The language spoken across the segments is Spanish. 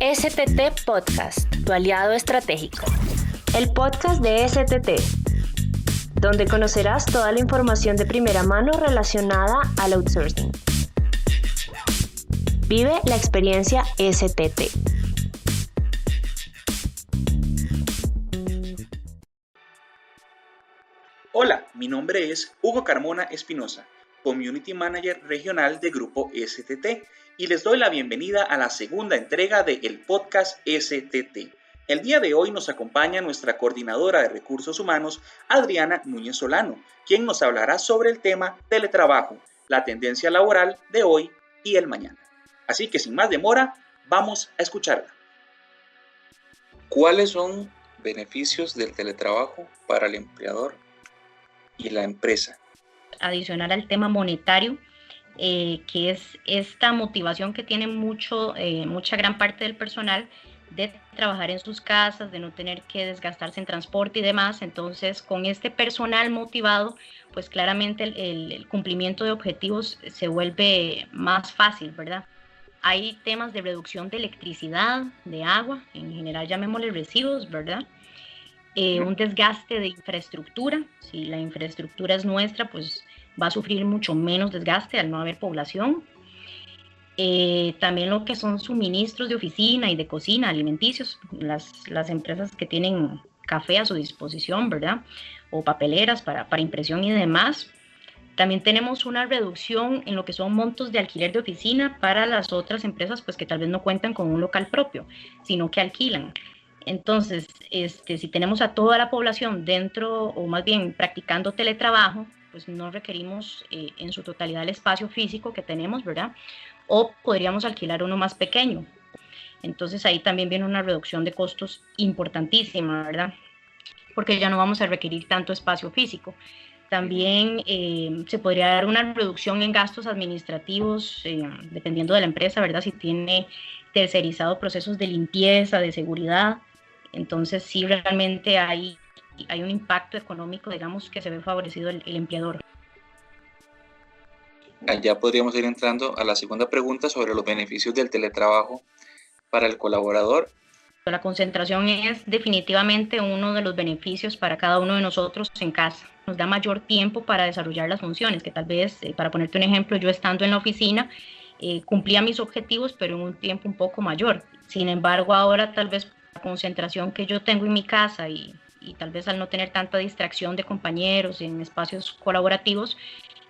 STT Podcast, tu aliado estratégico. El podcast de STT, donde conocerás toda la información de primera mano relacionada al outsourcing. Vive la experiencia STT. Hola, mi nombre es Hugo Carmona Espinosa, Community Manager Regional de Grupo STT y les doy la bienvenida a la segunda entrega de el podcast STT. El día de hoy nos acompaña nuestra coordinadora de recursos humanos, Adriana Núñez Solano, quien nos hablará sobre el tema teletrabajo, la tendencia laboral de hoy y el mañana. Así que sin más demora, vamos a escucharla. ¿Cuáles son beneficios del teletrabajo para el empleador y la empresa? Adicional al tema monetario, eh, que es esta motivación que tiene mucho, eh, mucha gran parte del personal de trabajar en sus casas, de no tener que desgastarse en transporte y demás. Entonces, con este personal motivado, pues claramente el, cumplimiento de objetivos se vuelve más fácil, ¿verdad? Hay temas de reducción de electricidad, de agua, en general llamémosle residuos, ¿verdad? Eh, un desgaste de infraestructura, si la infraestructura es nuestra, pues va a sufrir mucho menos desgaste al no haber población. Eh, también lo que son suministros de oficina y de cocina, alimenticios, las, las empresas que tienen café a su disposición, ¿verdad? O papeleras para, para impresión y demás. También tenemos una reducción en lo que son montos de alquiler de oficina para las otras empresas, pues que tal vez no cuentan con un local propio, sino que alquilan. Entonces, este, si tenemos a toda la población dentro o más bien practicando teletrabajo, pues no requerimos eh, en su totalidad el espacio físico que tenemos, ¿verdad? O podríamos alquilar uno más pequeño. Entonces ahí también viene una reducción de costos importantísima, ¿verdad? Porque ya no vamos a requerir tanto espacio físico. También eh, se podría dar una reducción en gastos administrativos, eh, dependiendo de la empresa, ¿verdad? Si tiene tercerizado procesos de limpieza, de seguridad. Entonces sí realmente hay hay un impacto económico, digamos, que se ve favorecido el, empleador. Ya podríamos ir entrando a la segunda pregunta sobre los beneficios del teletrabajo para el colaborador. La concentración es definitivamente uno de los beneficios para cada uno de nosotros en casa. Nos da mayor tiempo para desarrollar las funciones, que tal vez, eh, para ponerte un ejemplo, yo estando en la oficina, eh, cumplía mis objetivos, pero en un tiempo un poco mayor. Sin embargo, ahora tal vez la concentración que yo tengo en mi casa y y tal vez al no tener tanta distracción de compañeros en espacios colaborativos,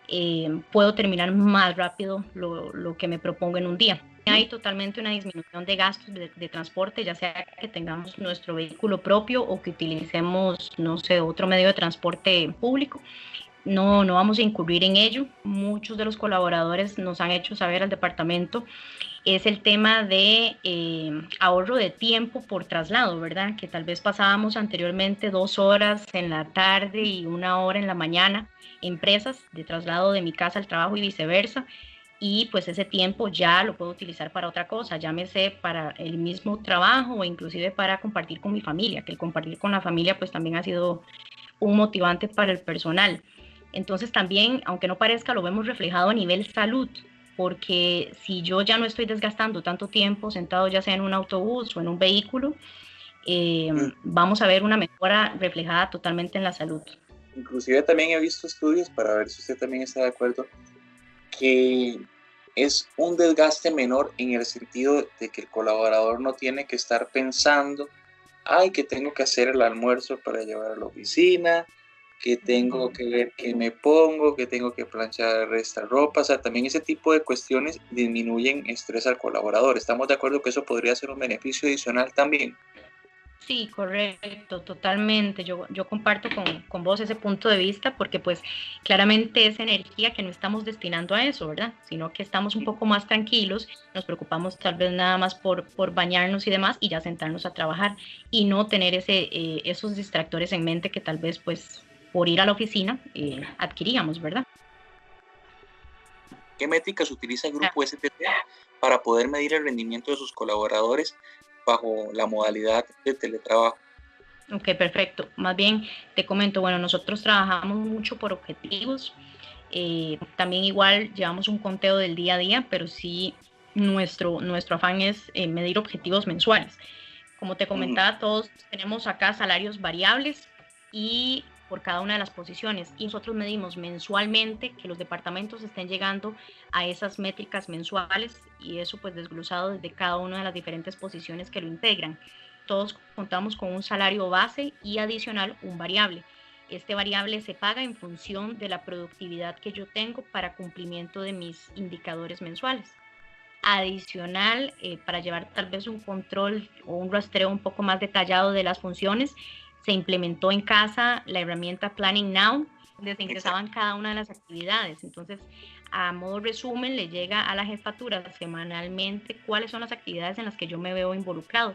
eh, puedo terminar más rápido lo, lo, que me propongo en un día. Hay totalmente una disminución de gastos de, de, transporte, ya sea que tengamos nuestro vehículo propio o que utilicemos, no sé, otro medio de transporte público. No, no vamos a incurrir en ello. Muchos de los colaboradores nos han hecho saber al departamento es el tema de eh, ahorro de tiempo por traslado, ¿verdad? Que tal vez pasábamos anteriormente dos horas en la tarde y una hora en la mañana, empresas de traslado de mi casa al trabajo y viceversa. Y pues ese tiempo ya lo puedo utilizar para otra cosa, llámese para el mismo trabajo o inclusive para compartir con mi familia, que el compartir con la familia pues también ha sido un motivante para el personal. Entonces también, aunque no parezca, lo vemos reflejado a nivel salud, porque si yo ya no estoy desgastando tanto tiempo sentado ya sea en un autobús o en un vehículo, eh, mm. vamos a ver una mejora reflejada totalmente en la salud. Inclusive también he visto estudios para ver si usted también está de acuerdo que es un desgaste menor en el sentido de que el colaborador no tiene que estar pensando, ay, que tengo que hacer el almuerzo para llevar a la oficina, que tengo que ver qué me pongo, que tengo que planchar esta ropa, o sea, también ese tipo de cuestiones disminuyen estrés al colaborador. ¿Estamos de acuerdo que eso podría ser un beneficio adicional también? Sí, correcto, totalmente. Yo, yo comparto con, con, vos ese punto de vista porque pues claramente es energía que no estamos destinando a eso, ¿verdad? Sino que estamos un poco más tranquilos, nos preocupamos tal vez nada más por, por bañarnos y demás y ya sentarnos a trabajar y no tener ese, eh, esos distractores en mente que tal vez pues por ir a la oficina eh, adquiríamos, ¿verdad? ¿Qué métricas utiliza el grupo STT para poder medir el rendimiento de sus colaboradores bajo la modalidad de teletrabajo? Ok, perfecto. Más bien te comento, bueno, nosotros trabajamos mucho por objetivos. Eh, también igual llevamos un conteo del día a día, pero sí nuestro, nuestro afán es eh, medir objetivos mensuales. Como te comentaba, todos tenemos acá salarios variables y por cada una de las posiciones y nosotros medimos mensualmente que los departamentos estén llegando a esas métricas mensuales y eso pues desglosado desde cada una de las diferentes posiciones que lo integran. Todos contamos con un salario base y adicional un variable. Este variable se paga en función de la productividad que yo tengo para cumplimiento de mis indicadores mensuales. Adicional, eh, para llevar tal vez un control o un rastreo un poco más detallado de las funciones, se implementó en casa la herramienta Planning Now, donde se ingresaban cada una de las actividades. Entonces, a modo resumen, le llega a la jefatura semanalmente cuáles son las actividades en las que yo me veo involucrado.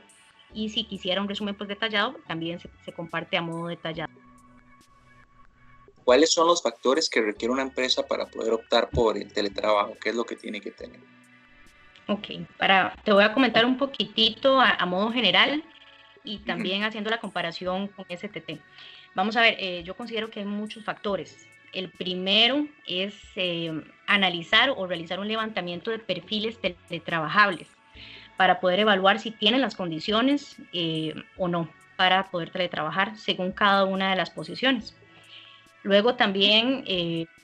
Y si quisiera un resumen pues detallado, también se, se comparte a modo detallado. ¿Cuáles son los factores que requiere una empresa para poder optar por el teletrabajo? ¿Qué es lo que tiene que tener? Ok, para, te voy a comentar un poquitito a modo general y también haciendo la comparación con STT. Vamos a ver, eh, yo considero que hay muchos factores. El primero es eh, analizar o realizar un levantamiento de perfiles teletrabajables para poder evaluar si tienen las condiciones eh, o no para poder teletrabajar según cada una de las posiciones. Luego también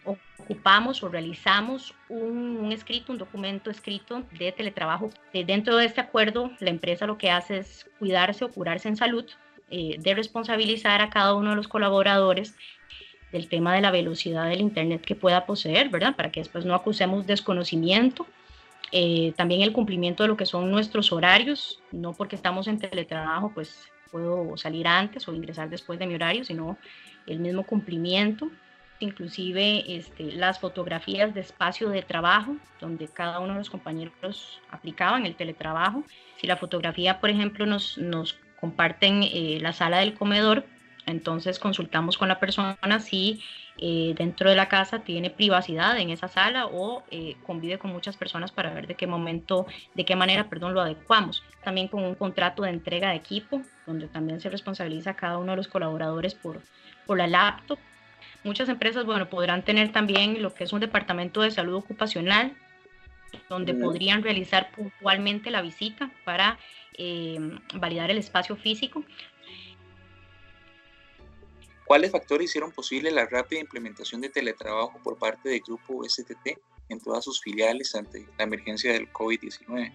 ocupamos o realizamos un, escrito, un documento escrito de teletrabajo. Eh, dentro de este acuerdo, la empresa lo que hace es cuidarse o curarse en salud, eh, de responsabilizar a cada uno de los colaboradores del tema de la velocidad del Internet que pueda poseer, ¿verdad? Para que después no acusemos desconocimiento. Eh, también el cumplimiento de lo que son nuestros horarios, no porque estamos en teletrabajo, pues puedo salir antes o ingresar después de mi horario, sino el mismo cumplimiento inclusive este, las fotografías de espacio de trabajo, donde cada uno de los compañeros aplicaban el teletrabajo. Si la fotografía, por ejemplo, nos, nos comparten eh, la sala del comedor, entonces consultamos con la persona si eh, dentro de la casa tiene privacidad en esa sala o eh, convive con muchas personas para ver de qué momento, de qué manera, perdón, lo adecuamos. También con un contrato de entrega de equipo, donde también se responsabiliza cada uno de los colaboradores por, por la laptop Muchas empresas, bueno, podrán tener también lo que es un departamento de salud ocupacional, donde podrían realizar puntualmente la visita para eh, validar el espacio físico. ¿Cuáles factores hicieron posible la rápida implementación de teletrabajo por parte del grupo STT en todas sus filiales ante la emergencia del COVID-19?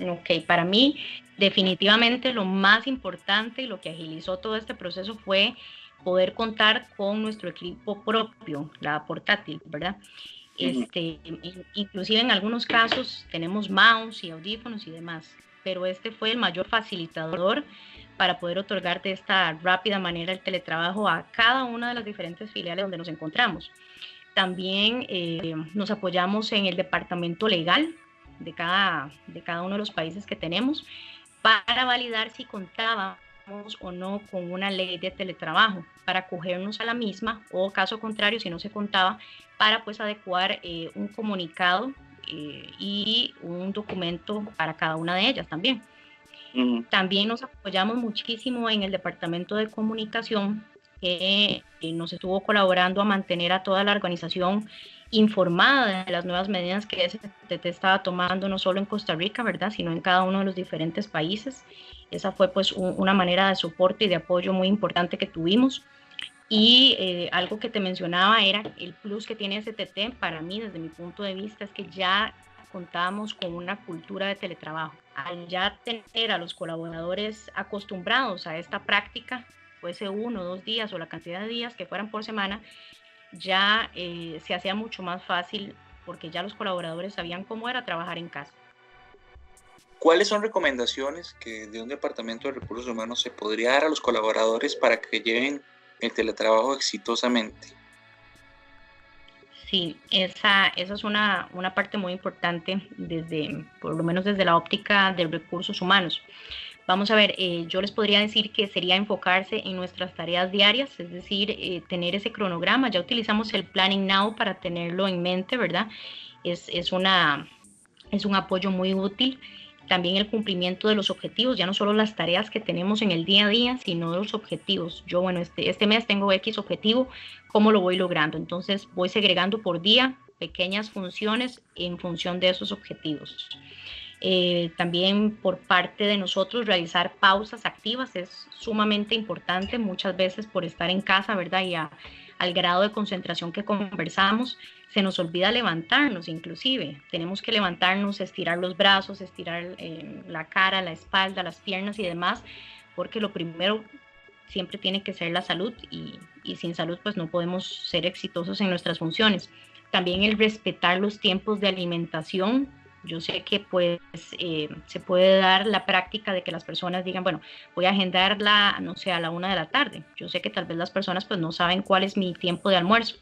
Ok, para mí definitivamente lo más importante y lo que agilizó todo este proceso fue poder contar con nuestro equipo propio, la portátil, ¿verdad? Este, inclusive en algunos casos tenemos mouse y audífonos y demás, pero este fue el mayor facilitador para poder otorgar de esta rápida manera el teletrabajo a cada una de las diferentes filiales donde nos encontramos. También eh, nos apoyamos en el departamento legal de cada, de cada uno de los países que tenemos para validar si contaba o no con una ley de teletrabajo para acogernos a la misma o caso contrario si no se contaba para pues adecuar eh, un comunicado eh, y un documento para cada una de ellas también. También nos apoyamos muchísimo en el departamento de comunicación que eh, nos estuvo colaborando a mantener a toda la organización informada de las nuevas medidas que STT estaba tomando no solo en Costa Rica, ¿verdad?, sino en cada uno de los diferentes países. Esa fue pues una manera de soporte y de apoyo muy importante que tuvimos. Y eh, algo que te mencionaba era el plus que tiene STT para mí desde mi punto de vista es que ya contábamos con una cultura de teletrabajo. Al ya tener a los colaboradores acostumbrados a esta práctica, fuese uno, dos días o la cantidad de días que fueran por semana, ya eh, se hacía mucho más fácil porque ya los colaboradores sabían cómo era trabajar en casa. ¿Cuáles son recomendaciones que de un departamento de recursos humanos se podría dar a los colaboradores para que lleven el teletrabajo exitosamente? Sí, esa, esa es una, una parte muy importante desde, por lo menos desde la óptica de recursos humanos. Vamos a ver, eh, yo les podría decir que sería enfocarse en nuestras tareas diarias, es decir, eh, tener ese cronograma. Ya utilizamos el Planning Now para tenerlo en mente, ¿verdad? Es, es, una, es un apoyo muy útil también el cumplimiento de los objetivos, ya no solo las tareas que tenemos en el día a día, sino los objetivos. Yo, bueno, este, este mes tengo X objetivo, ¿cómo lo voy logrando? Entonces voy segregando por día pequeñas funciones en función de esos objetivos. Eh, también por parte de nosotros realizar pausas activas es sumamente importante, muchas veces por estar en casa, ¿verdad? Y al grado de concentración que conversamos, se nos olvida levantarnos inclusive. Tenemos que levantarnos, estirar los brazos, estirar eh, la cara, la espalda, las piernas y demás, porque lo primero siempre tiene que ser la salud y, y sin salud pues no podemos ser exitosos en nuestras funciones. También el respetar los tiempos de alimentación yo sé que pues eh, se puede dar la práctica de que las personas digan, bueno, voy a agendarla, no sé, a la una de la tarde. Yo sé que tal vez las personas pues no saben cuál es mi tiempo de almuerzo.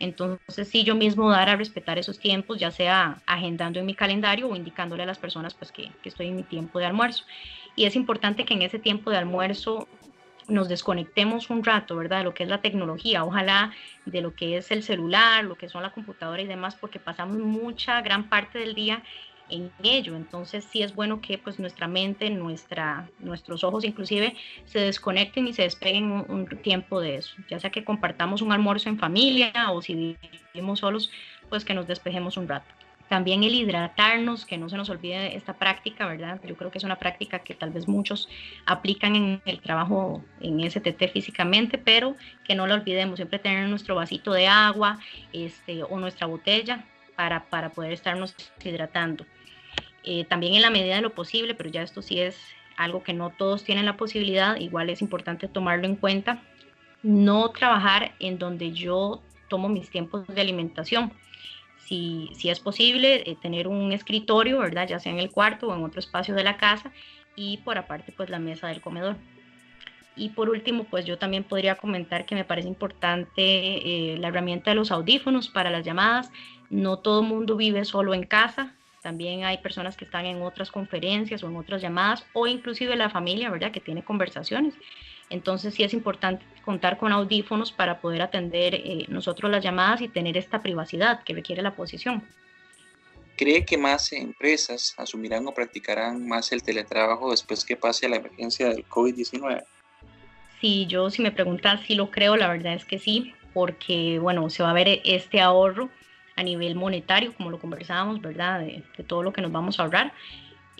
Entonces, sí, yo mismo dar a respetar esos tiempos, ya sea agendando en mi calendario o indicándole a las personas pues que, que estoy en mi tiempo de almuerzo. Y es importante que en ese tiempo de almuerzo nos desconectemos un rato, ¿verdad? De lo que es la tecnología, ojalá de lo que es el celular, lo que son la computadora y demás, porque pasamos mucha, gran parte del día en ello. Entonces sí es bueno que pues nuestra mente, nuestra, nuestros ojos inclusive se desconecten y se despeguen un, un, tiempo de eso. Ya sea que compartamos un almuerzo en familia o si vivimos solos, pues que nos despejemos un rato. También el hidratarnos, que no se nos olvide esta práctica, ¿verdad? Yo creo que es una práctica que tal vez muchos aplican en el trabajo en STT físicamente, pero que no la olvidemos, siempre tener nuestro vasito de agua este, o nuestra botella para, para poder estarnos hidratando. Eh, también en la medida de lo posible, pero ya esto sí es algo que no todos tienen la posibilidad, igual es importante tomarlo en cuenta, no trabajar en donde yo tomo mis tiempos de alimentación si, si es posible, eh, tener un escritorio, ¿verdad? Ya sea en el cuarto o en otro espacio de la casa y por aparte pues la mesa del comedor. Y por último, pues yo también podría comentar que me parece importante eh, la herramienta de los audífonos para las llamadas. No todo mundo vive solo en casa, también hay personas que están en otras conferencias o en otras llamadas o inclusive la familia, ¿verdad? Que tiene conversaciones. Entonces sí es importante contar con audífonos para poder atender eh, nosotros las llamadas y tener esta privacidad que requiere la posición. ¿Cree que más empresas asumirán o practicarán más el teletrabajo después que pase la emergencia del COVID-19? Sí, yo si me preguntan si lo creo, la verdad es que sí, porque bueno, se va a ver este ahorro a nivel monetario, como lo conversábamos, ¿verdad? De, de todo lo que nos vamos a ahorrar.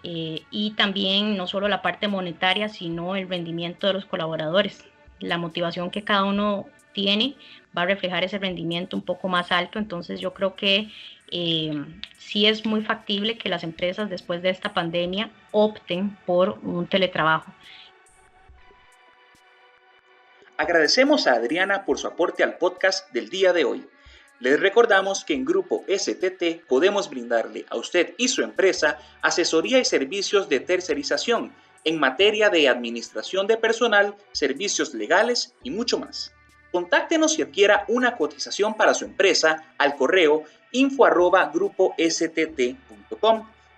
Eh, y también no solo la parte monetaria, sino el rendimiento de los colaboradores. La motivación que cada uno tiene va a reflejar ese rendimiento un poco más alto, entonces yo creo que eh, sí es muy factible que las empresas después de esta pandemia opten por un teletrabajo. Agradecemos a Adriana por su aporte al podcast del día de hoy. Les recordamos que en Grupo STT podemos brindarle a usted y su empresa asesoría y servicios de tercerización en materia de administración de personal, servicios legales y mucho más. Contáctenos si adquiera una cotización para su empresa al correo info arroba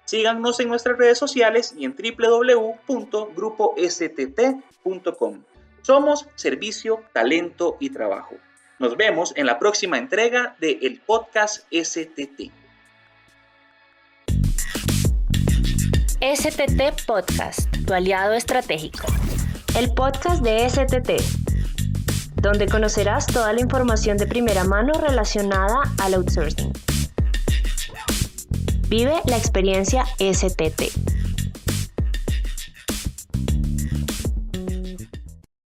Síganos en nuestras redes sociales y en www.grupostt.com. Somos Servicio, Talento y Trabajo. Nos vemos en la próxima entrega de el podcast STT. STT Podcast, tu aliado estratégico. El podcast de STT, donde conocerás toda la información de primera mano relacionada al outsourcing. Vive la experiencia STT.